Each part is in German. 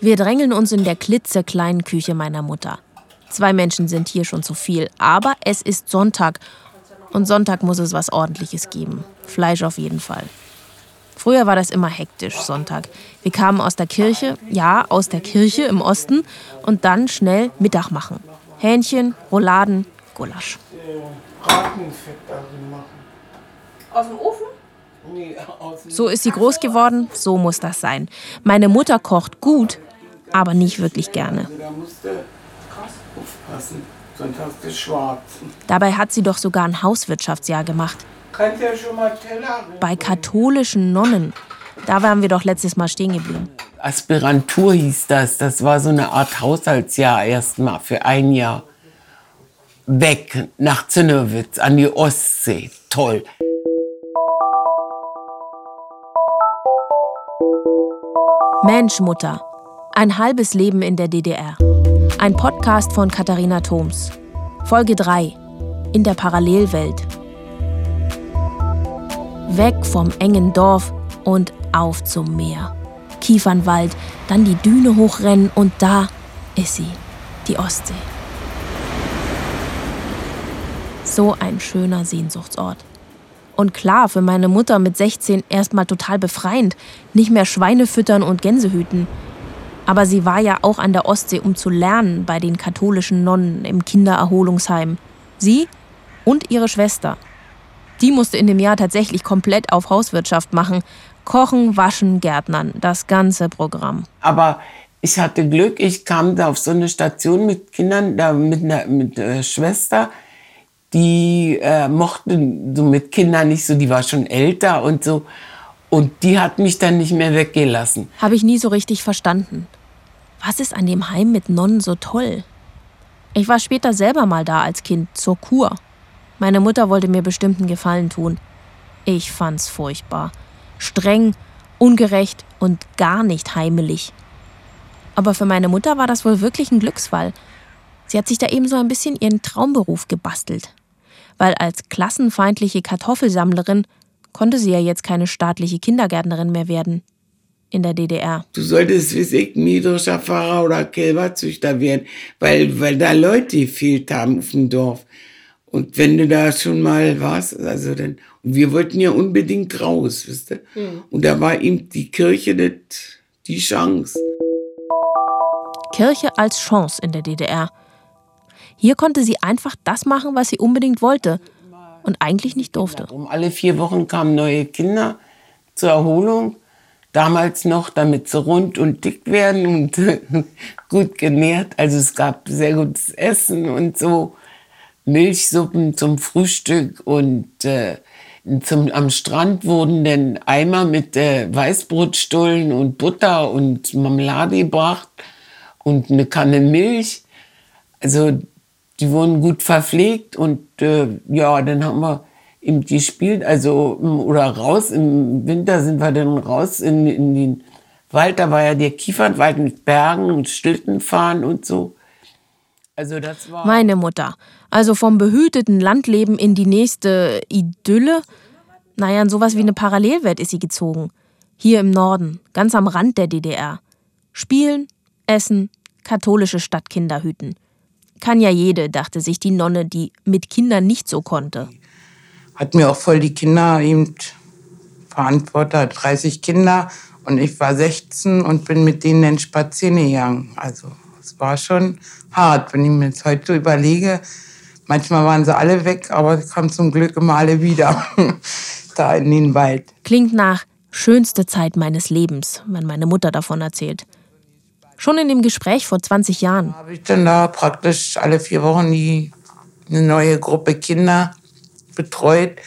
Wir drängeln uns in der klitzekleinen Küche meiner Mutter. Zwei Menschen sind hier schon zu viel, aber es ist Sonntag und Sonntag muss es was Ordentliches geben. Fleisch auf jeden Fall. Früher war das immer hektisch, Sonntag. Wir kamen aus der Kirche, ja, aus der Kirche im Osten und dann schnell Mittag machen. Hähnchen, Rouladen, Gulasch. Aus dem Ofen? So ist sie groß geworden, so muss das sein. Meine Mutter kocht gut, aber nicht wirklich gerne. Dabei hat sie doch sogar ein Hauswirtschaftsjahr gemacht. Bei katholischen Nonnen. Da waren wir doch letztes Mal stehen geblieben. Aspirantur hieß das. Das war so eine Art Haushaltsjahr erstmal für ein Jahr. Weg nach Zinnowitz an die Ostsee. Toll. Mensch, Mutter. Ein halbes Leben in der DDR. Ein Podcast von Katharina Thoms. Folge 3. In der Parallelwelt. Weg vom engen Dorf und auf zum Meer. Kiefernwald, dann die Düne hochrennen und da ist sie, die Ostsee. So ein schöner Sehnsuchtsort. Und klar, für meine Mutter mit 16 erstmal total befreiend. Nicht mehr Schweine füttern und Gänse hüten. Aber sie war ja auch an der Ostsee, um zu lernen bei den katholischen Nonnen im Kindererholungsheim. Sie und ihre Schwester. Die musste in dem Jahr tatsächlich komplett auf Hauswirtschaft machen. Kochen, waschen, Gärtnern, das ganze Programm. Aber ich hatte Glück, ich kam da auf so eine Station mit Kindern, da mit einer mit, äh, Schwester, die äh, mochte so mit Kindern nicht so, die war schon älter und so. Und die hat mich dann nicht mehr weggelassen. Habe ich nie so richtig verstanden. Was ist an dem Heim mit Nonnen so toll? Ich war später selber mal da als Kind, zur Kur. Meine Mutter wollte mir bestimmten Gefallen tun. Ich fand's furchtbar. Streng, ungerecht und gar nicht heimelig. Aber für meine Mutter war das wohl wirklich ein Glücksfall. Sie hat sich da eben so ein bisschen ihren Traumberuf gebastelt. Weil als klassenfeindliche Kartoffelsammlerin konnte sie ja jetzt keine staatliche Kindergärtnerin mehr werden. In der DDR. Du solltest wie ich Miedrischer Pfarrer oder Kälberzüchter werden, weil, weil da Leute gefehlt haben auf dem Dorf. Und wenn du da schon mal warst, also dann, und wir wollten ja unbedingt raus, wisst ihr? Und da war ihm die Kirche das, die Chance. Kirche als Chance in der DDR. Hier konnte sie einfach das machen, was sie unbedingt wollte und eigentlich nicht durfte. Um alle vier Wochen kamen neue Kinder zur Erholung. Damals noch, damit sie rund und dick werden und gut genährt. Also es gab sehr gutes Essen und so. Milchsuppen zum Frühstück und äh, zum, am Strand wurden dann Eimer mit äh, Weißbrotstullen und Butter und Marmelade gebracht und eine Kanne Milch. Also die wurden gut verpflegt und äh, ja, dann haben wir eben gespielt, also oder raus, im Winter sind wir dann raus in, in den Wald, da war ja der Kiefernwald mit Bergen und Schlittenfahren und so. Also das war... Meine Mutter. Also vom behüteten Landleben in die nächste Idylle. Naja, in sowas wie eine Parallelwelt ist sie gezogen. Hier im Norden, ganz am Rand der DDR. Spielen, essen, katholische Stadtkinder hüten. Kann ja jede, dachte sich die Nonne, die mit Kindern nicht so konnte. Hat mir auch voll die Kinder eben verantwortet, 30 Kinder. Und ich war 16 und bin mit denen dann spazieren gegangen. Also es war schon hart, wenn ich mir jetzt heute überlege. Manchmal waren sie alle weg, aber sie kamen zum Glück immer alle wieder da in den Wald. Klingt nach schönste Zeit meines Lebens, wenn meine Mutter davon erzählt. Schon in dem Gespräch vor 20 Jahren. Habe ich dann da praktisch alle vier Wochen die, eine neue Gruppe Kinder betreut.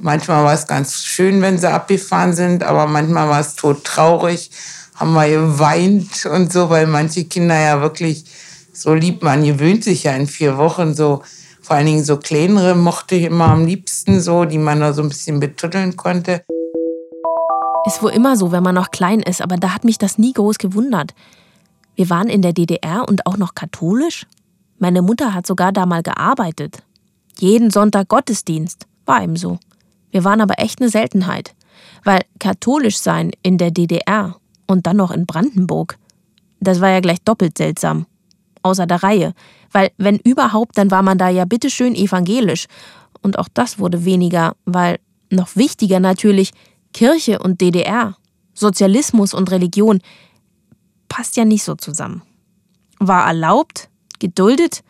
Manchmal war es ganz schön, wenn sie abgefahren sind, aber manchmal war es todtraurig. Haben wir geweint und so, weil manche Kinder ja wirklich so lieb, man gewöhnt sich ja in vier Wochen so. Vor allen Dingen so kleinere mochte ich immer am liebsten so, die man da so ein bisschen betütteln konnte. Ist wohl immer so, wenn man noch klein ist, aber da hat mich das nie groß gewundert. Wir waren in der DDR und auch noch katholisch. Meine Mutter hat sogar da mal gearbeitet. Jeden Sonntag Gottesdienst. War eben so. Wir waren aber echt eine Seltenheit. Weil katholisch sein in der DDR Und dann noch in Brandenburg. Das war ja gleich doppelt seltsam. Außer der Reihe. Weil, wenn überhaupt, dann war man da ja bitteschön evangelisch. Und auch das wurde weniger, weil, noch wichtiger natürlich, Kirche und DDR, Sozialismus und Religion, passt ja nicht so zusammen. War erlaubt, geduldet,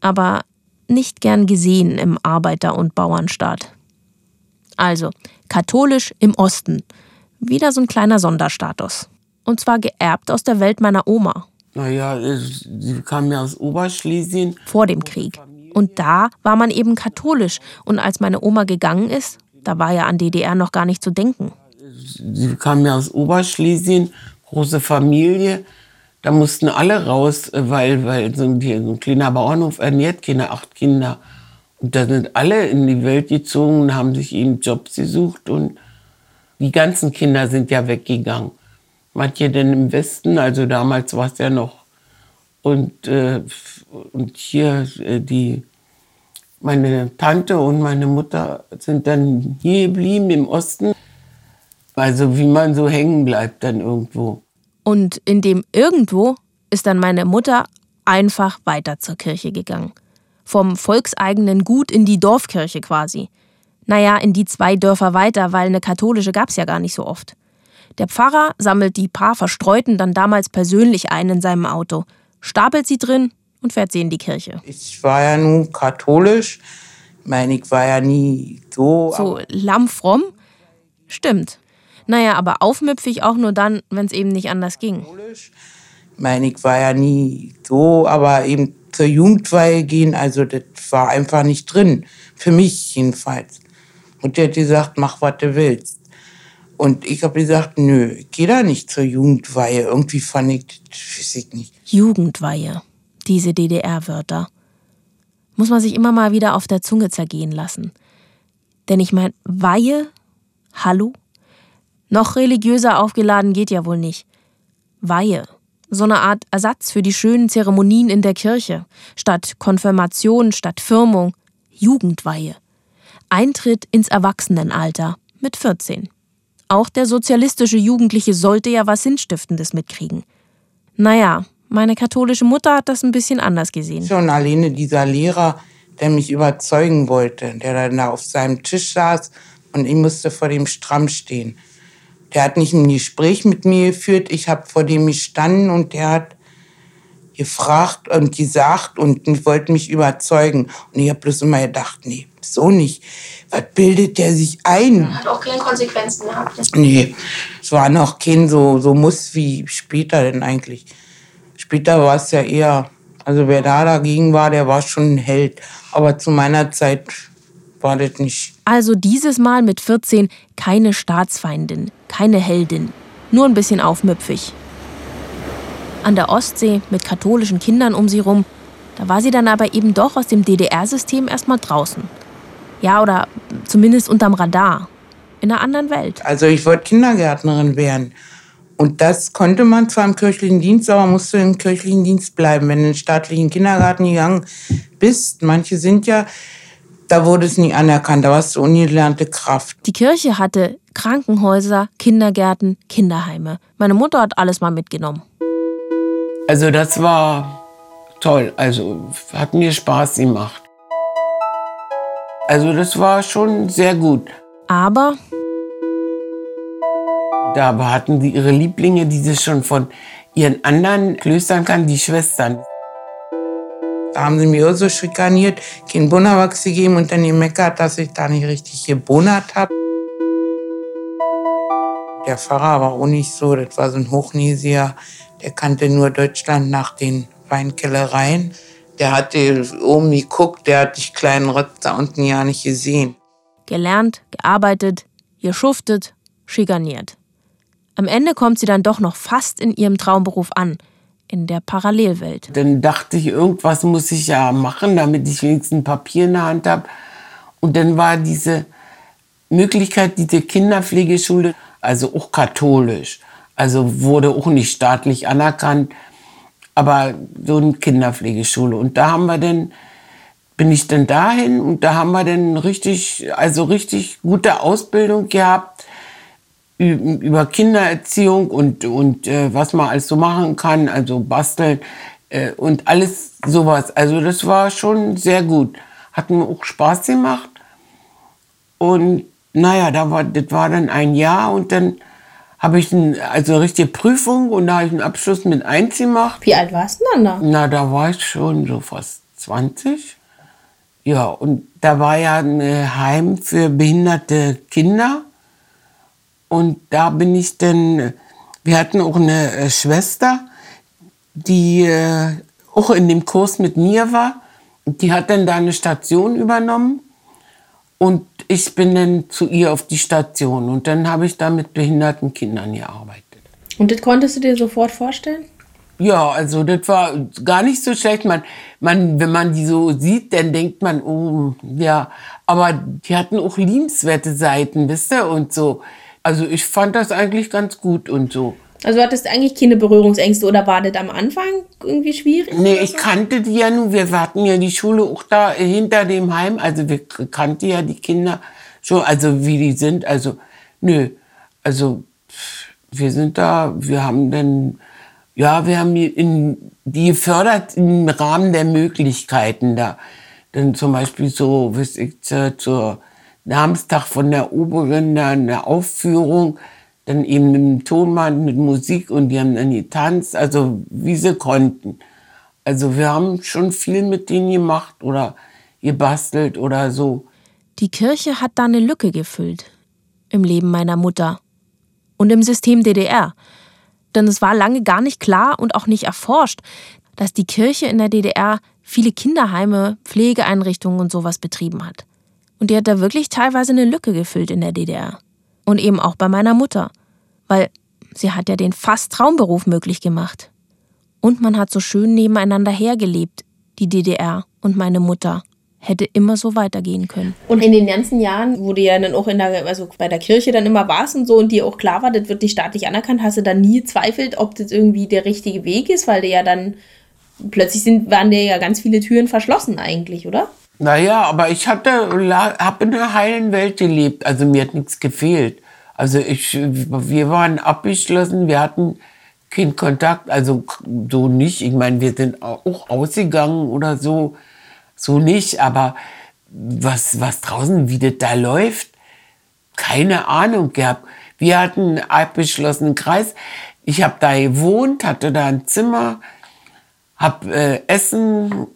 aber nicht gern gesehen im Arbeiter- und Bauernstaat. Also, katholisch im Osten. Wieder so ein kleiner Sonderstatus. Und zwar geerbt aus der Welt meiner Oma. Naja, sie kam ja aus Oberschlesien. Vor dem Krieg. Und da war man eben katholisch. Und als meine Oma gegangen ist, da war ja an DDR noch gar nicht zu denken. Sie kam ja aus Oberschlesien, große Familie. Da mussten alle raus, weil, weil so ein, so ein kleiner Bauernhof ernährt keine acht Kinder. Und da sind alle in die Welt gezogen und haben sich eben Jobs gesucht. Und die ganzen Kinder sind ja weggegangen. Manche denn im Westen, also damals war es ja noch. Und, äh, und hier äh, die, meine Tante und meine Mutter sind dann hier geblieben im Osten. Also wie man so hängen bleibt dann irgendwo. Und in dem irgendwo ist dann meine Mutter einfach weiter zur Kirche gegangen. Vom volkseigenen Gut in die Dorfkirche quasi. Naja, in die zwei Dörfer weiter, weil eine katholische gab's ja gar nicht so oft. Der Pfarrer sammelt die paar Verstreuten dann damals persönlich ein in seinem Auto, stapelt sie drin und fährt sie in die Kirche. Ich war ja nun katholisch. Ich meine, ich war ja nie so. So lammfromm? Stimmt. Naja, aber aufmüpfig auch nur dann, wenn es eben nicht anders ging. Ich meine, ich war ja nie so, aber eben zur Jugendweihe gehen, also das war einfach nicht drin. Für mich jedenfalls. Und der hat gesagt, mach, was du willst. Und ich habe gesagt, nö, ich geh da nicht zur Jugendweihe. Irgendwie fand ich, das weiß ich nicht. Jugendweihe. Diese DDR-Wörter. Muss man sich immer mal wieder auf der Zunge zergehen lassen. Denn ich meine, Weihe? Hallo? Noch religiöser aufgeladen geht ja wohl nicht. Weihe. So eine Art Ersatz für die schönen Zeremonien in der Kirche. Statt Konfirmation, statt Firmung. Jugendweihe. Eintritt ins Erwachsenenalter mit 14. Auch der sozialistische Jugendliche sollte ja was Sinnstiftendes mitkriegen. Naja, meine katholische Mutter hat das ein bisschen anders gesehen. Schon alleine dieser Lehrer, der mich überzeugen wollte, der dann da auf seinem Tisch saß und ich musste vor dem stramm stehen. Der hat nicht ein Gespräch mit mir geführt, ich habe vor dem gestanden und der hat gefragt und gesagt und wollte mich überzeugen. Und ich habe bloß immer gedacht, nee, so nicht. Was bildet der sich ein? Hat auch keine Konsequenzen gehabt. Nee, es war noch kein so, so Muss wie später denn eigentlich. Später war es ja eher, also wer da dagegen war, der war schon ein Held. Aber zu meiner Zeit war das nicht. Also dieses Mal mit 14 keine Staatsfeindin, keine Heldin, nur ein bisschen aufmüpfig. An der Ostsee mit katholischen Kindern um sie rum, da war sie dann aber eben doch aus dem DDR-System erstmal draußen. Ja, oder zumindest unterm Radar. In einer anderen Welt. Also ich wollte Kindergärtnerin werden. Und das konnte man zwar im kirchlichen Dienst, aber musste im kirchlichen Dienst bleiben. Wenn du in den staatlichen Kindergarten gegangen bist, manche sind ja, da wurde es nie anerkannt, da warst du ungelernte Kraft. Die Kirche hatte Krankenhäuser, Kindergärten, Kinderheime. Meine Mutter hat alles mal mitgenommen. Also das war toll, also hat mir Spaß gemacht. Also das war schon sehr gut. Aber Da hatten sie ihre Lieblinge, die sie schon von ihren anderen Klöstern kannten, die Schwestern. Da haben sie mir auch so schikaniert, keinen Bonnerwachs gegeben und dann gemeckert, dass ich da nicht richtig gebonert habe. Der Pfarrer war auch nicht so, das war so ein Hochnäsiger, der kannte nur Deutschland nach den Weinkellereien. Der hatte oben geguckt, der hat die kleinen Rotz da unten ja nicht gesehen. gelernt, gearbeitet, geschuftet, schikaniert. Am Ende kommt sie dann doch noch fast in ihrem Traumberuf an, in der Parallelwelt. Dann dachte ich, irgendwas muss ich ja machen, damit ich wenigstens ein Papier in der Hand habe. Und dann war diese Möglichkeit, diese Kinderpflegeschule, also auch katholisch, also wurde auch nicht staatlich anerkannt, aber so eine Kinderpflegeschule. Und da haben wir dann, bin ich dann dahin und da haben wir dann richtig, also richtig gute Ausbildung gehabt. Über Kindererziehung und, und äh, was man alles so machen kann, also basteln äh, und alles sowas. Also das war schon sehr gut. Hat mir auch Spaß gemacht. Und naja, da war, das war dann ein Jahr und dann habe ich ein, also eine richtige Prüfung und da habe ich einen Abschluss mit eins gemacht. Wie alt warst du dann da? Na, da war ich schon so fast 20. Ja, und da war ja ein Heim für behinderte Kinder. Und da bin ich dann, wir hatten auch eine äh, Schwester, die äh, auch in dem Kurs mit mir war. Die hat dann da eine Station übernommen. Und ich bin dann zu ihr auf die Station. Und dann habe ich da mit behinderten Kindern gearbeitet. Und das konntest du dir sofort vorstellen? Ja, also das war gar nicht so schlecht. Man, man, wenn man die so sieht, dann denkt man, oh, ja. Aber die hatten auch liebenswerte Seiten, wisst ihr, und so. Also ich fand das eigentlich ganz gut und so. Also du hattest eigentlich keine Berührungsängste oder war das am Anfang irgendwie schwierig? Nee, ich kannte die ja nur. Wir hatten ja die Schule auch da hinter dem Heim. Also wir kannten ja die Kinder schon, also wie die sind. Also nö, also wir sind da, wir haben dann, ja, wir haben in, die gefördert im Rahmen der Möglichkeiten da. Dann zum Beispiel so, weiß ich, zur Namenstag von der Oberin, da eine Aufführung dann eben mit dem Tonmann, mit Musik und die haben dann getanzt, also wie sie konnten. Also wir haben schon viel mit denen gemacht oder gebastelt oder so. Die Kirche hat da eine Lücke gefüllt im Leben meiner Mutter und im System DDR. Denn es war lange gar nicht klar und auch nicht erforscht, dass die Kirche in der DDR viele Kinderheime, Pflegeeinrichtungen und sowas betrieben hat. Und die hat da wirklich teilweise eine Lücke gefüllt in der DDR. Und eben auch bei meiner Mutter. Weil sie hat ja den fast Traumberuf möglich gemacht. Und man hat so schön nebeneinander hergelebt, die DDR und meine Mutter. Hätte immer so weitergehen können. Und in den ganzen Jahren, wo du ja dann auch in der, also bei der Kirche dann immer warst und so und dir auch klar war, das wird nicht staatlich anerkannt, hast du dann nie zweifelt, ob das irgendwie der richtige Weg ist, weil du ja dann plötzlich sind, waren dir ja ganz viele Türen verschlossen eigentlich, oder? Naja, aber ich hatte, habe in einer heilen Welt gelebt, also mir hat nichts gefehlt. Also ich, wir waren abgeschlossen, wir hatten keinen Kontakt, also so nicht. Ich meine, wir sind auch ausgegangen oder so, so nicht. Aber was, was draußen, wie das da läuft, keine Ahnung gehabt. Wir hatten einen abgeschlossenen Kreis. Ich habe da gewohnt, hatte da ein Zimmer, habe äh, Essen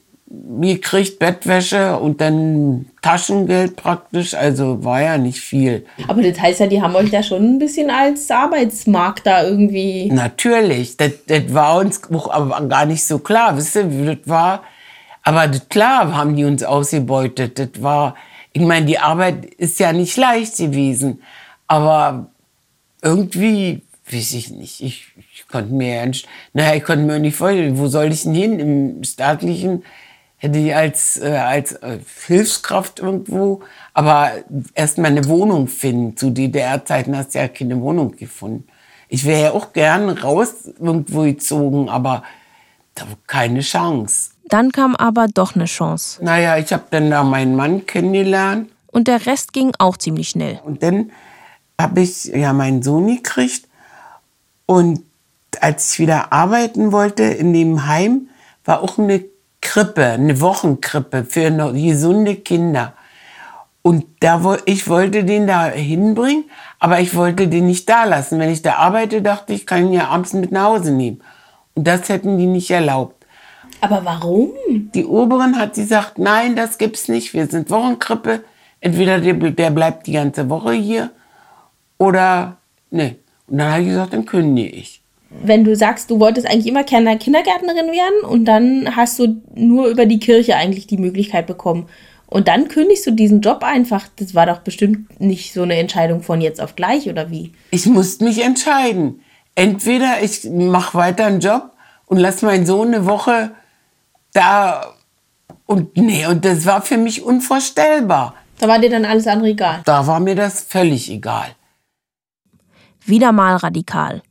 gekriegt, Bettwäsche und dann Taschengeld praktisch. Also war ja nicht viel. Aber das heißt ja, die haben euch da schon ein bisschen als Arbeitsmarkt da irgendwie. Natürlich. Das, das war uns auch aber gar nicht so klar. Wisst ihr, wie das war? Aber das, klar haben die uns ausgebeutet. Das war, ich meine, die Arbeit ist ja nicht leicht gewesen. Aber irgendwie, weiß ich nicht, ich, ich konnte mir, naja, ich konnte mir nicht vorstellen, wo soll ich denn hin im staatlichen hätte ich als, äh, als äh, Hilfskraft irgendwo, aber erst mal eine Wohnung finden. Zu DDR-Zeiten hast du ja keine Wohnung gefunden. Ich wäre ja auch gern raus irgendwo gezogen, aber da war keine Chance. Dann kam aber doch eine Chance. Naja, ich habe dann da meinen Mann kennengelernt. Und der Rest ging auch ziemlich schnell. Und dann habe ich ja meinen Sohn gekriegt. Und als ich wieder arbeiten wollte in dem Heim, war auch eine Krippe, eine Wochenkrippe für gesunde Kinder. Und da, ich wollte den da hinbringen, aber ich wollte den nicht da lassen. Wenn ich da arbeite, dachte ich, kann ihn ja abends mit nach Hause nehmen. Und das hätten die nicht erlaubt. Aber warum? Die Oberin hat gesagt, nein, das gibt's nicht. Wir sind Wochenkrippe. Entweder der, der bleibt die ganze Woche hier oder ne. Und dann habe ich gesagt, dann kündige ich wenn du sagst, du wolltest eigentlich immer gerne Kindergärtnerin werden und dann hast du nur über die Kirche eigentlich die Möglichkeit bekommen. Und dann kündigst du diesen Job einfach. Das war doch bestimmt nicht so eine Entscheidung von jetzt auf gleich, oder wie? Ich musste mich entscheiden. Entweder ich mache weiter einen Job und lasse meinen Sohn eine Woche da. Und nee, und das war für mich unvorstellbar. Da war dir dann alles andere egal? Da war mir das völlig egal. Wieder mal radikal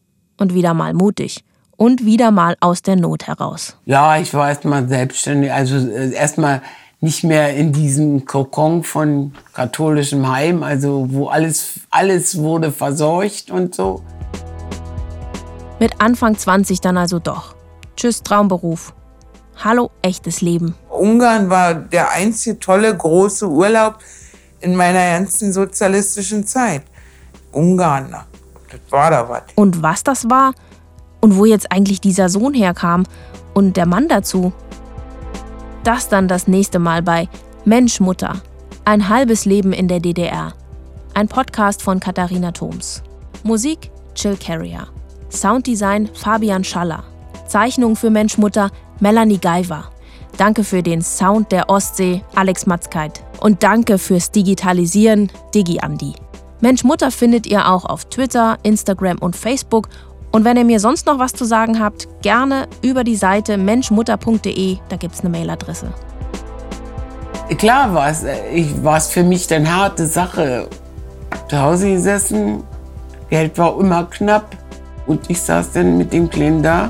und wieder mal mutig und wieder mal aus der Not heraus. Ja, ich war erst mal selbstständig, also äh, erst mal nicht mehr in diesem Kokon von katholischem Heim, also wo alles, alles wurde verseucht und so. Mit Anfang 20 dann also doch. Tschüss, Traumberuf. Hallo, echtes Leben. Ungarn war der einzige tolle große Urlaub in meiner ganzen sozialistischen Zeit. Ungarn, das war da was. Und was das war? Und wo jetzt eigentlich dieser Sohn herkam? Und der Mann dazu? Das dann das nächste Mal bei Mensch Mutter. Ein halbes Leben in der DDR. Ein Podcast von Katharina Thoms. Musik Chill Carrier. Sounddesign Fabian Schaller. Zeichnung für Mensch Mutter Melanie Geiver. Danke für den Sound der Ostsee Alex Matzkeit. Und danke fürs Digitalisieren Digi Andi. Mensch Mutter findet ihr auch auf Twitter, Instagram und Facebook und wenn ihr mir sonst noch was zu sagen habt, gerne über die Seite menschmutter.de, da gibt es eine Mailadresse. Klar war es, war es für mich eine harte Sache. Zu Hause gesessen, Geld war immer knapp und ich saß dann mit dem Kleinen da